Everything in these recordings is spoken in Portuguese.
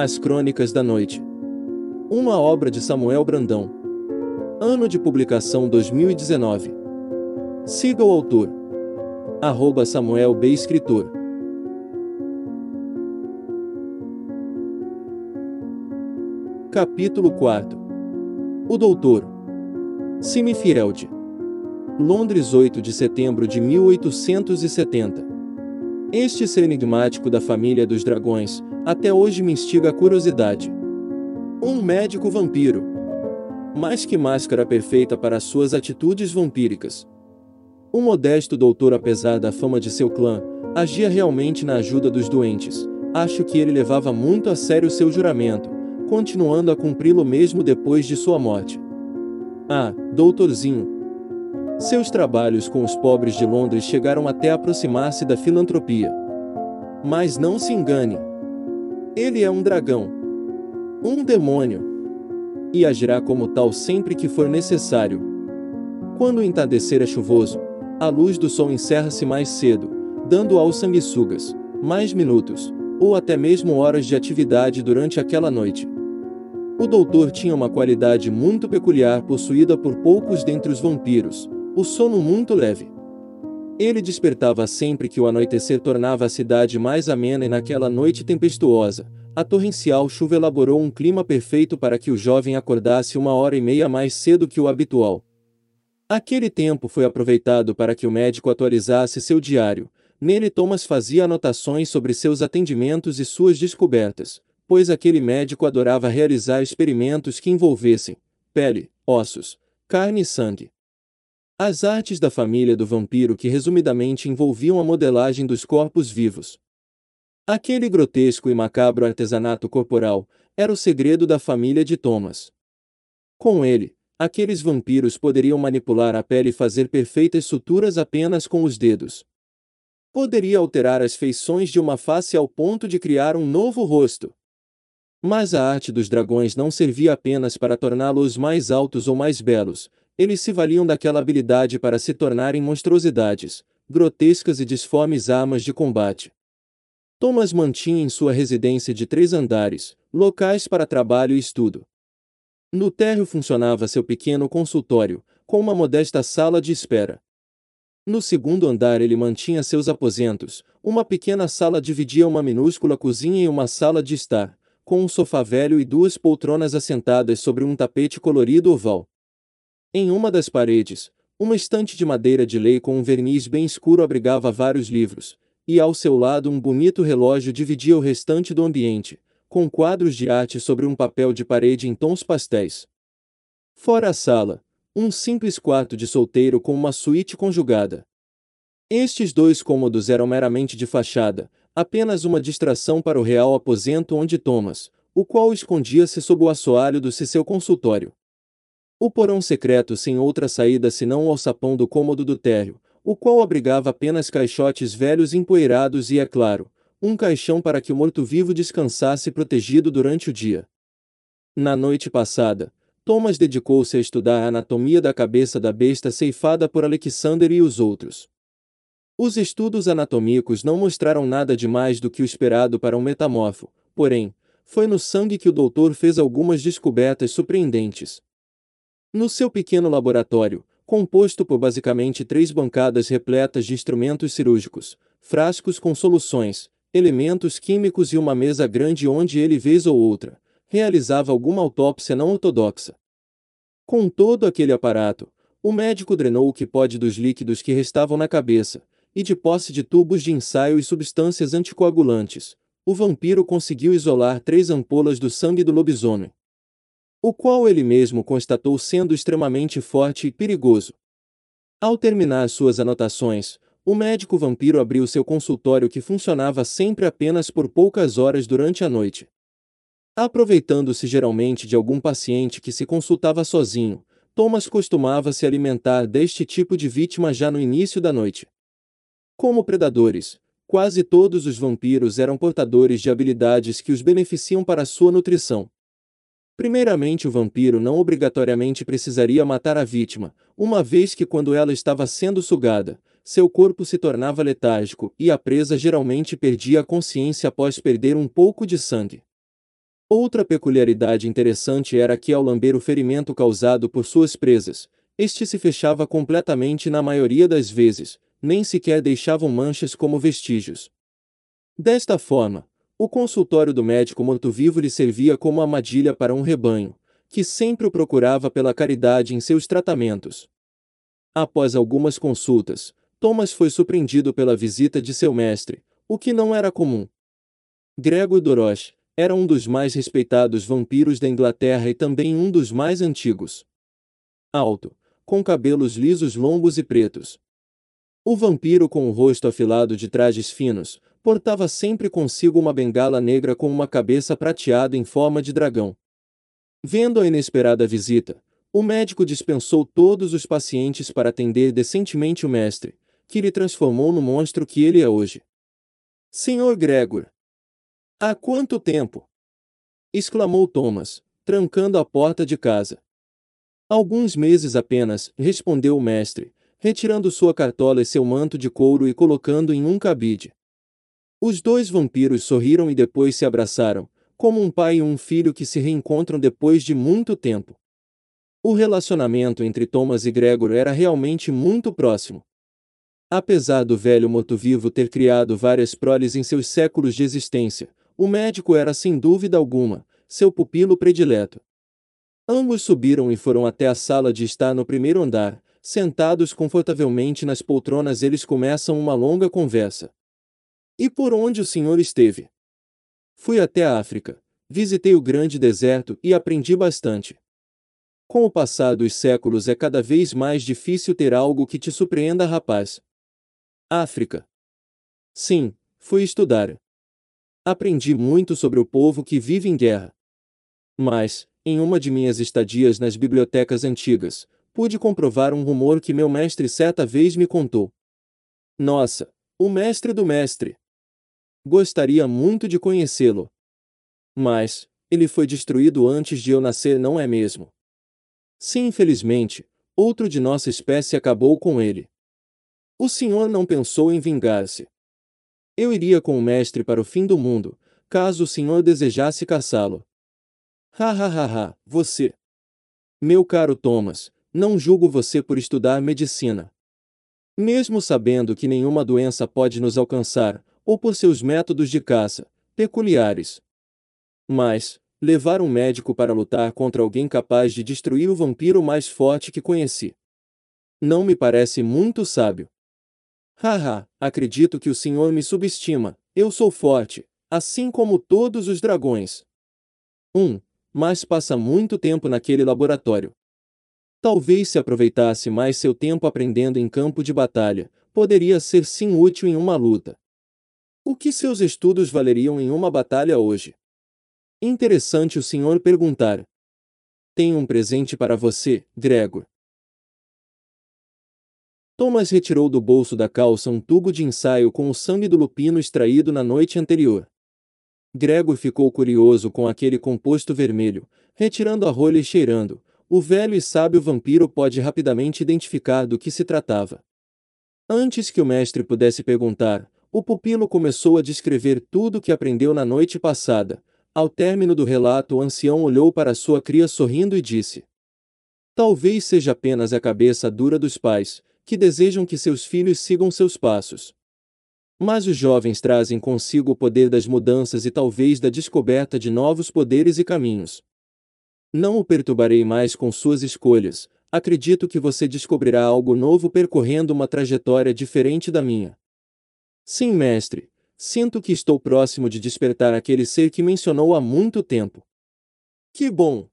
As Crônicas da Noite. Uma obra de Samuel Brandão. Ano de publicação 2019. Siga o autor. Arroba Samuel B. Escritor. Capítulo 4 O Doutor Simi Londres 8 de setembro de 1870 Este ser enigmático da família dos dragões, até hoje me instiga a curiosidade. Um médico vampiro. Mais que máscara perfeita para suas atitudes vampíricas. Um modesto doutor apesar da fama de seu clã, agia realmente na ajuda dos doentes. Acho que ele levava muito a sério seu juramento continuando a cumpri-lo mesmo depois de sua morte. Ah, doutorzinho! Seus trabalhos com os pobres de Londres chegaram até aproximar-se da filantropia. Mas não se engane. Ele é um dragão. Um demônio. E agirá como tal sempre que for necessário. Quando o entardecer é chuvoso, a luz do sol encerra-se mais cedo, dando aos sanguessugas mais minutos, ou até mesmo horas de atividade durante aquela noite. O doutor tinha uma qualidade muito peculiar possuída por poucos dentre os vampiros, o sono muito leve. Ele despertava sempre que o anoitecer tornava a cidade mais amena e naquela noite tempestuosa, a torrencial chuva elaborou um clima perfeito para que o jovem acordasse uma hora e meia mais cedo que o habitual. Aquele tempo foi aproveitado para que o médico atualizasse seu diário. Nele Thomas fazia anotações sobre seus atendimentos e suas descobertas, pois aquele médico adorava realizar experimentos que envolvessem pele, ossos, carne e sangue. As artes da família do vampiro que resumidamente envolviam a modelagem dos corpos vivos. Aquele grotesco e macabro artesanato corporal era o segredo da família de Thomas. Com ele, aqueles vampiros poderiam manipular a pele e fazer perfeitas suturas apenas com os dedos. Poderia alterar as feições de uma face ao ponto de criar um novo rosto. Mas a arte dos dragões não servia apenas para torná-los mais altos ou mais belos, eles se valiam daquela habilidade para se tornarem monstruosidades, grotescas e disformes armas de combate. Thomas mantinha em sua residência de três andares, locais para trabalho e estudo. No térreo funcionava seu pequeno consultório, com uma modesta sala de espera. No segundo andar ele mantinha seus aposentos, uma pequena sala dividia uma minúscula cozinha e uma sala de estar, com um sofá velho e duas poltronas assentadas sobre um tapete colorido oval. Em uma das paredes, uma estante de madeira de lei com um verniz bem escuro abrigava vários livros, e ao seu lado um bonito relógio dividia o restante do ambiente, com quadros de arte sobre um papel de parede em tons pastéis. Fora a sala, um simples quarto de solteiro com uma suíte conjugada. Estes dois cômodos eram meramente de fachada, apenas uma distração para o real aposento onde Thomas, o qual escondia-se sob o assoalho do seu consultório. O porão secreto sem outra saída senão o alçapão do cômodo do térreo, o qual abrigava apenas caixotes velhos empoeirados e, é claro, um caixão para que o morto-vivo descansasse protegido durante o dia. Na noite passada, Thomas dedicou-se a estudar a anatomia da cabeça da besta ceifada por Alexander e os outros. Os estudos anatomicos não mostraram nada de mais do que o esperado para um metamorfo, porém, foi no sangue que o doutor fez algumas descobertas surpreendentes. No seu pequeno laboratório, composto por basicamente três bancadas repletas de instrumentos cirúrgicos, frascos com soluções, elementos químicos e uma mesa grande onde ele, vez ou outra, realizava alguma autópsia não ortodoxa. Com todo aquele aparato, o médico drenou o que pode dos líquidos que restavam na cabeça, e de posse de tubos de ensaio e substâncias anticoagulantes, o vampiro conseguiu isolar três ampolas do sangue do lobisomem. O qual ele mesmo constatou sendo extremamente forte e perigoso. Ao terminar suas anotações, o médico vampiro abriu seu consultório que funcionava sempre apenas por poucas horas durante a noite. Aproveitando-se geralmente de algum paciente que se consultava sozinho, Thomas costumava se alimentar deste tipo de vítima já no início da noite. Como predadores, quase todos os vampiros eram portadores de habilidades que os beneficiam para sua nutrição. Primeiramente, o vampiro não obrigatoriamente precisaria matar a vítima, uma vez que quando ela estava sendo sugada, seu corpo se tornava letárgico e a presa geralmente perdia a consciência após perder um pouco de sangue. Outra peculiaridade interessante era que ao lamber o ferimento causado por suas presas, este se fechava completamente na maioria das vezes, nem sequer deixavam manchas como vestígios. Desta forma, o consultório do médico morto-vivo lhe servia como armadilha para um rebanho, que sempre o procurava pela caridade em seus tratamentos. Após algumas consultas, Thomas foi surpreendido pela visita de seu mestre, o que não era comum. Gregor Dorosh era um dos mais respeitados vampiros da Inglaterra e também um dos mais antigos. Alto, com cabelos lisos longos e pretos. O vampiro com o rosto afilado de trajes finos, portava sempre consigo uma bengala negra com uma cabeça prateada em forma de dragão. Vendo a inesperada visita, o médico dispensou todos os pacientes para atender decentemente o mestre, que lhe transformou no monstro que ele é hoje. Senhor Gregor! Há quanto tempo? exclamou Thomas, trancando a porta de casa. Alguns meses apenas, respondeu o mestre, retirando sua cartola e seu manto de couro e colocando em um cabide. Os dois vampiros sorriram e depois se abraçaram, como um pai e um filho que se reencontram depois de muito tempo. O relacionamento entre Thomas e Gregor era realmente muito próximo. Apesar do velho morto-vivo ter criado várias proles em seus séculos de existência, o médico era sem dúvida alguma seu pupilo predileto. Ambos subiram e foram até a sala de estar no primeiro andar. Sentados confortavelmente nas poltronas, eles começam uma longa conversa. E por onde o senhor esteve? Fui até a África, visitei o grande deserto e aprendi bastante. Com o passar dos séculos é cada vez mais difícil ter algo que te surpreenda, rapaz. África. Sim, fui estudar. Aprendi muito sobre o povo que vive em guerra. Mas, em uma de minhas estadias nas bibliotecas antigas, pude comprovar um rumor que meu mestre certa vez me contou. Nossa, o mestre do mestre! Gostaria muito de conhecê-lo. Mas, ele foi destruído antes de eu nascer, não é mesmo? Sim, infelizmente, outro de nossa espécie acabou com ele. O senhor não pensou em vingar-se. Eu iria com o mestre para o fim do mundo, caso o senhor desejasse caçá-lo. Ha ha ha ha, você. Meu caro Thomas, não julgo você por estudar medicina. Mesmo sabendo que nenhuma doença pode nos alcançar, ou por seus métodos de caça, peculiares. Mas, levar um médico para lutar contra alguém capaz de destruir o vampiro mais forte que conheci. Não me parece muito sábio. Haha, acredito que o senhor me subestima, eu sou forte, assim como todos os dragões. 1. Um, mas passa muito tempo naquele laboratório. Talvez se aproveitasse mais seu tempo aprendendo em campo de batalha, poderia ser sim útil em uma luta. O que seus estudos valeriam em uma batalha hoje? Interessante o senhor perguntar. Tenho um presente para você, Gregor. Thomas retirou do bolso da calça um tubo de ensaio com o sangue do lupino extraído na noite anterior. Gregor ficou curioso com aquele composto vermelho, retirando a rolha e cheirando. O velho e sábio vampiro pode rapidamente identificar do que se tratava. Antes que o mestre pudesse perguntar, o pupilo começou a descrever tudo o que aprendeu na noite passada. Ao término do relato, o ancião olhou para sua cria sorrindo e disse: Talvez seja apenas a cabeça dura dos pais, que desejam que seus filhos sigam seus passos. Mas os jovens trazem consigo o poder das mudanças e talvez da descoberta de novos poderes e caminhos. Não o perturbarei mais com suas escolhas, acredito que você descobrirá algo novo percorrendo uma trajetória diferente da minha. Sim, mestre. Sinto que estou próximo de despertar aquele ser que mencionou há muito tempo. Que bom!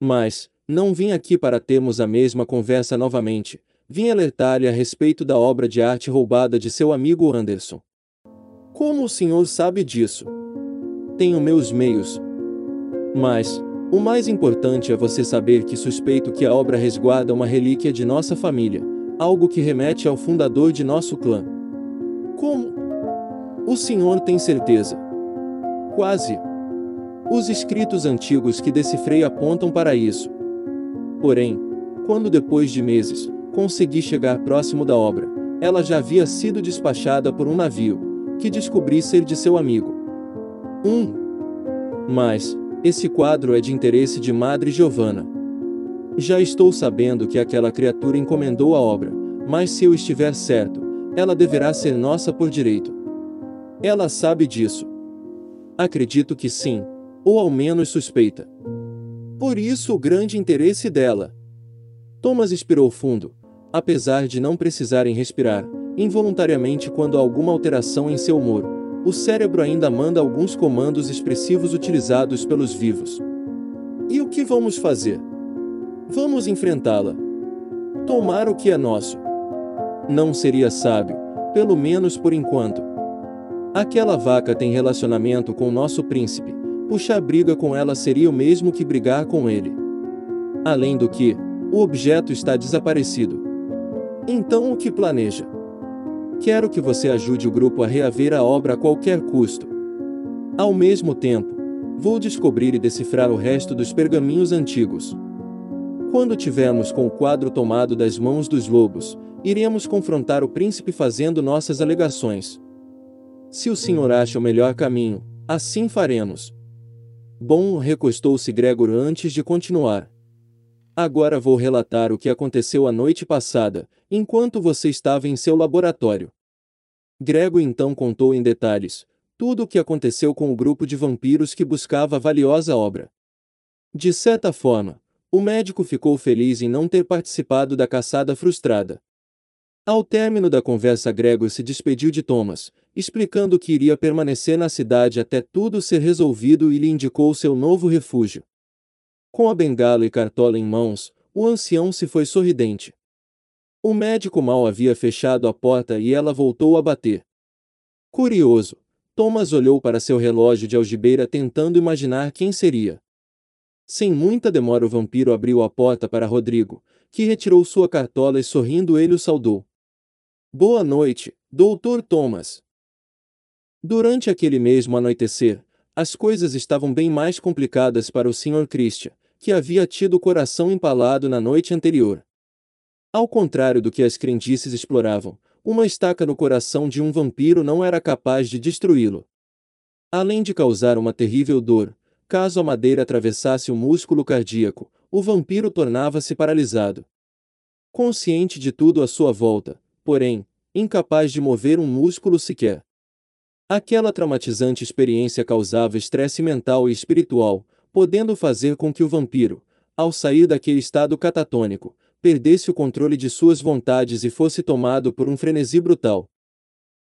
Mas, não vim aqui para termos a mesma conversa novamente. Vim alertar-lhe a respeito da obra de arte roubada de seu amigo Anderson. Como o senhor sabe disso? Tenho meus meios. Mas, o mais importante é você saber que suspeito que a obra resguarda uma relíquia de nossa família, algo que remete ao fundador de nosso clã. Como? O senhor tem certeza? Quase. Os escritos antigos que decifrei apontam para isso. Porém, quando depois de meses, consegui chegar próximo da obra, ela já havia sido despachada por um navio, que descobri ser de seu amigo. Um. Mas, Esse quadro é de interesse de Madre Giovanna. Já estou sabendo que aquela criatura encomendou a obra, mas se eu estiver certo, ela deverá ser nossa por direito. Ela sabe disso. Acredito que sim, ou ao menos suspeita. Por isso o grande interesse dela. Thomas expirou fundo, apesar de não precisarem respirar, involuntariamente quando há alguma alteração em seu humor. O cérebro ainda manda alguns comandos expressivos utilizados pelos vivos. E o que vamos fazer? Vamos enfrentá-la. Tomar o que é nosso. Não seria sábio, pelo menos por enquanto. Aquela vaca tem relacionamento com nosso príncipe. Puxar briga com ela seria o mesmo que brigar com ele. Além do que, o objeto está desaparecido. Então o que planeja? Quero que você ajude o grupo a reaver a obra a qualquer custo. Ao mesmo tempo, vou descobrir e decifrar o resto dos pergaminhos antigos. Quando tivermos com o quadro tomado das mãos dos lobos, iremos confrontar o príncipe fazendo nossas alegações. Se o senhor acha o melhor caminho, assim faremos. Bom, recostou-se Gregor antes de continuar. Agora vou relatar o que aconteceu a noite passada, enquanto você estava em seu laboratório. Gregor então contou em detalhes tudo o que aconteceu com o grupo de vampiros que buscava a valiosa obra. De certa forma, o médico ficou feliz em não ter participado da caçada frustrada. Ao término da conversa, Gregor se despediu de Thomas, explicando que iria permanecer na cidade até tudo ser resolvido e lhe indicou seu novo refúgio. Com a bengala e cartola em mãos, o ancião se foi sorridente. O médico mal havia fechado a porta e ela voltou a bater. Curioso, Thomas olhou para seu relógio de algibeira tentando imaginar quem seria. Sem muita demora, o vampiro abriu a porta para Rodrigo, que retirou sua cartola e sorrindo ele o saudou. Boa noite, Doutor Thomas. Durante aquele mesmo anoitecer, as coisas estavam bem mais complicadas para o Sr. Christian, que havia tido o coração empalado na noite anterior. Ao contrário do que as crendices exploravam, uma estaca no coração de um vampiro não era capaz de destruí-lo. Além de causar uma terrível dor, caso a madeira atravessasse o músculo cardíaco, o vampiro tornava-se paralisado. Consciente de tudo à sua volta, porém, incapaz de mover um músculo sequer. Aquela traumatizante experiência causava estresse mental e espiritual, podendo fazer com que o vampiro, ao sair daquele estado catatônico, perdesse o controle de suas vontades e fosse tomado por um frenesi brutal.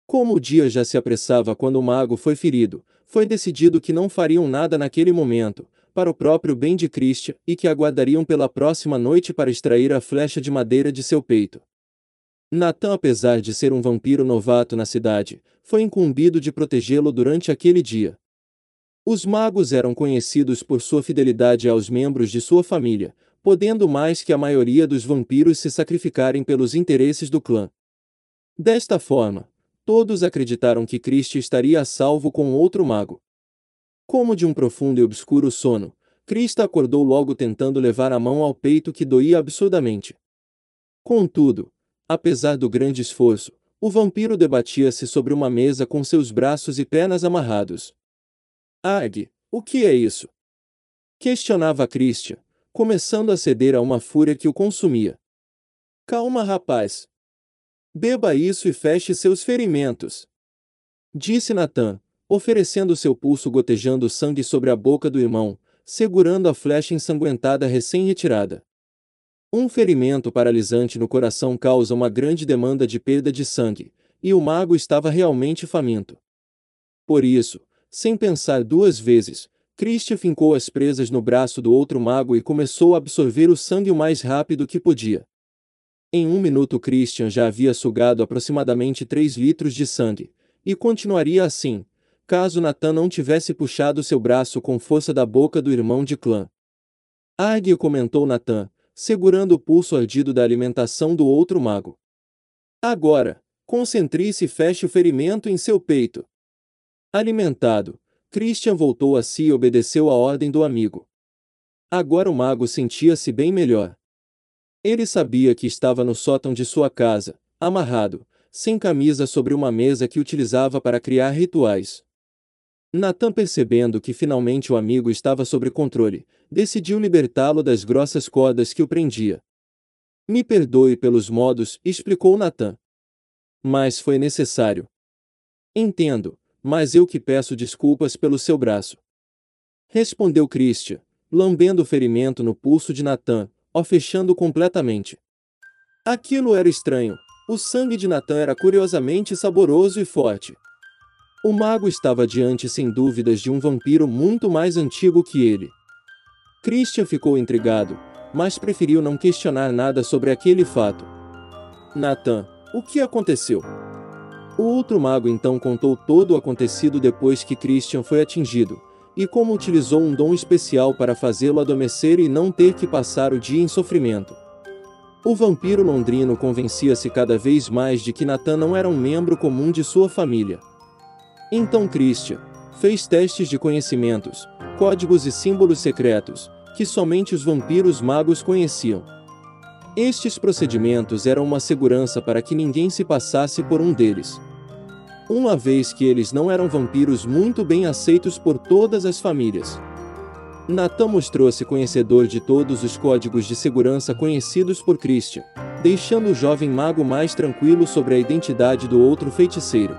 Como o dia já se apressava quando o mago foi ferido, foi decidido que não fariam nada naquele momento, para o próprio bem de Christian, e que aguardariam pela próxima noite para extrair a flecha de madeira de seu peito. Natan, apesar de ser um vampiro novato na cidade, foi incumbido de protegê-lo durante aquele dia. Os magos eram conhecidos por sua fidelidade aos membros de sua família, podendo mais que a maioria dos vampiros se sacrificarem pelos interesses do clã. Desta forma, todos acreditaram que Christie estaria a salvo com outro mago. Como de um profundo e obscuro sono, Krista acordou logo tentando levar a mão ao peito que doía absurdamente. Contudo, Apesar do grande esforço, o vampiro debatia-se sobre uma mesa com seus braços e pernas amarrados. Ag, o que é isso? Questionava Christian, começando a ceder a uma fúria que o consumia. Calma, rapaz. Beba isso e feche seus ferimentos. Disse Nathan, oferecendo seu pulso gotejando sangue sobre a boca do irmão, segurando a flecha ensanguentada recém-retirada. Um ferimento paralisante no coração causa uma grande demanda de perda de sangue, e o mago estava realmente faminto. Por isso, sem pensar duas vezes, Christian fincou as presas no braço do outro mago e começou a absorver o sangue o mais rápido que podia. Em um minuto Christian já havia sugado aproximadamente 3 litros de sangue, e continuaria assim, caso Nathan não tivesse puxado seu braço com força da boca do irmão de clã. Argue comentou Nathan, segurando o pulso ardido da alimentação do outro mago. Agora, concentre-se e feche o ferimento em seu peito. Alimentado, Christian voltou a si e obedeceu a ordem do amigo. Agora o mago sentia-se bem melhor. Ele sabia que estava no sótão de sua casa, amarrado, sem camisa sobre uma mesa que utilizava para criar rituais. Nathan, percebendo que finalmente o amigo estava sob controle, decidiu libertá-lo das grossas cordas que o prendia. Me perdoe pelos modos, explicou Nathan. Mas foi necessário. Entendo, mas eu que peço desculpas pelo seu braço. Respondeu Christian, lambendo o ferimento no pulso de Nathan, o fechando completamente. Aquilo era estranho. O sangue de Nathan era curiosamente saboroso e forte. O mago estava diante sem dúvidas de um vampiro muito mais antigo que ele. Christian ficou intrigado, mas preferiu não questionar nada sobre aquele fato. Nathan, o que aconteceu? O outro mago então contou todo o acontecido depois que Christian foi atingido, e como utilizou um dom especial para fazê-lo adormecer e não ter que passar o dia em sofrimento. O vampiro londrino convencia-se cada vez mais de que Nathan não era um membro comum de sua família. Então Christian fez testes de conhecimentos, códigos e símbolos secretos, que somente os vampiros magos conheciam. Estes procedimentos eram uma segurança para que ninguém se passasse por um deles. Uma vez que eles não eram vampiros muito bem aceitos por todas as famílias. Nathan mostrou-se conhecedor de todos os códigos de segurança conhecidos por Christian, deixando o jovem mago mais tranquilo sobre a identidade do outro feiticeiro.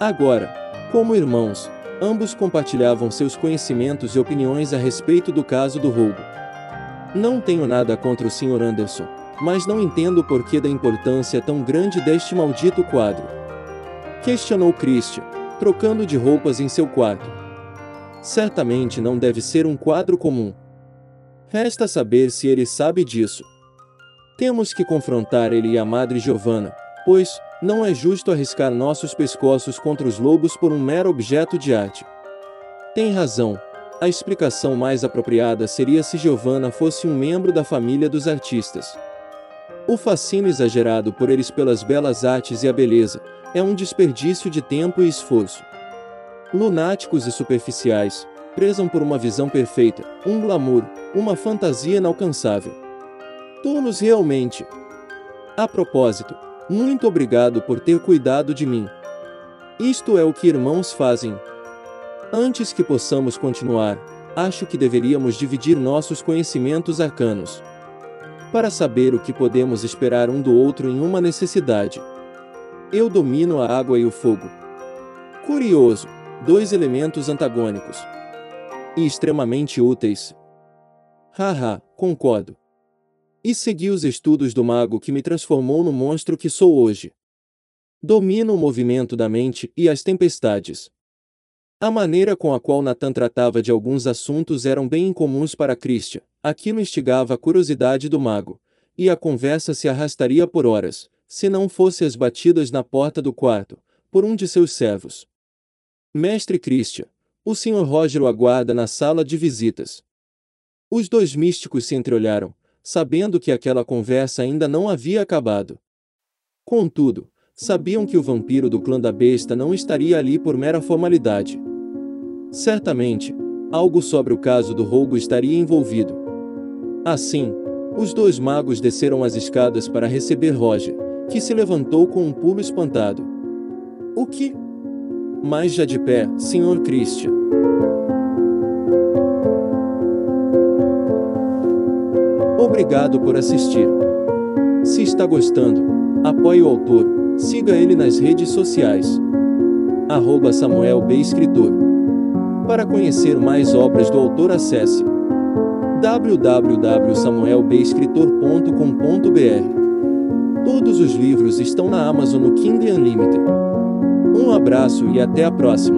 Agora, como irmãos, ambos compartilhavam seus conhecimentos e opiniões a respeito do caso do roubo. Não tenho nada contra o Sr. Anderson, mas não entendo o porquê da importância tão grande deste maldito quadro. Questionou Christian, trocando de roupas em seu quarto. Certamente não deve ser um quadro comum. Resta saber se ele sabe disso. Temos que confrontar ele e a Madre Giovanna, pois, não é justo arriscar nossos pescoços contra os lobos por um mero objeto de arte. Tem razão. A explicação mais apropriada seria se Giovanna fosse um membro da família dos artistas. O fascínio exagerado por eles pelas belas artes e a beleza é um desperdício de tempo e esforço. Lunáticos e superficiais, prezam por uma visão perfeita, um glamour, uma fantasia inalcançável. Tolos realmente. A propósito, muito obrigado por ter cuidado de mim. Isto é o que irmãos fazem. Antes que possamos continuar, acho que deveríamos dividir nossos conhecimentos arcanos. Para saber o que podemos esperar um do outro em uma necessidade. Eu domino a água e o fogo. Curioso, dois elementos antagônicos. E extremamente úteis. Haha, concordo e segui os estudos do mago que me transformou no monstro que sou hoje. Domino o movimento da mente e as tempestades. A maneira com a qual Nathan tratava de alguns assuntos eram bem incomuns para Christian, aquilo instigava a curiosidade do mago, e a conversa se arrastaria por horas, se não fosse as batidas na porta do quarto, por um de seus servos. Mestre Christian, o Sr. Roger o aguarda na sala de visitas. Os dois místicos se entreolharam, sabendo que aquela conversa ainda não havia acabado. Contudo, sabiam que o vampiro do clã da besta não estaria ali por mera formalidade. Certamente, algo sobre o caso do roubo estaria envolvido. Assim, os dois magos desceram as escadas para receber Roger, que se levantou com um pulo espantado. O que? Mas já de pé, Sr. Christian. Obrigado por assistir. Se está gostando, apoie o autor, siga ele nas redes sociais. Arroba Samuel B. Escritor. Para conhecer mais obras do autor acesse www.samuelbescritor.com.br Todos os livros estão na Amazon no Kindle Unlimited. Um abraço e até a próxima.